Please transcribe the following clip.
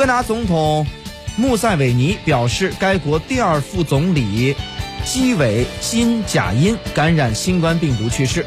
戈达总统穆塞韦尼表示，该国第二副总理基韦金贾因感染新冠病毒去世。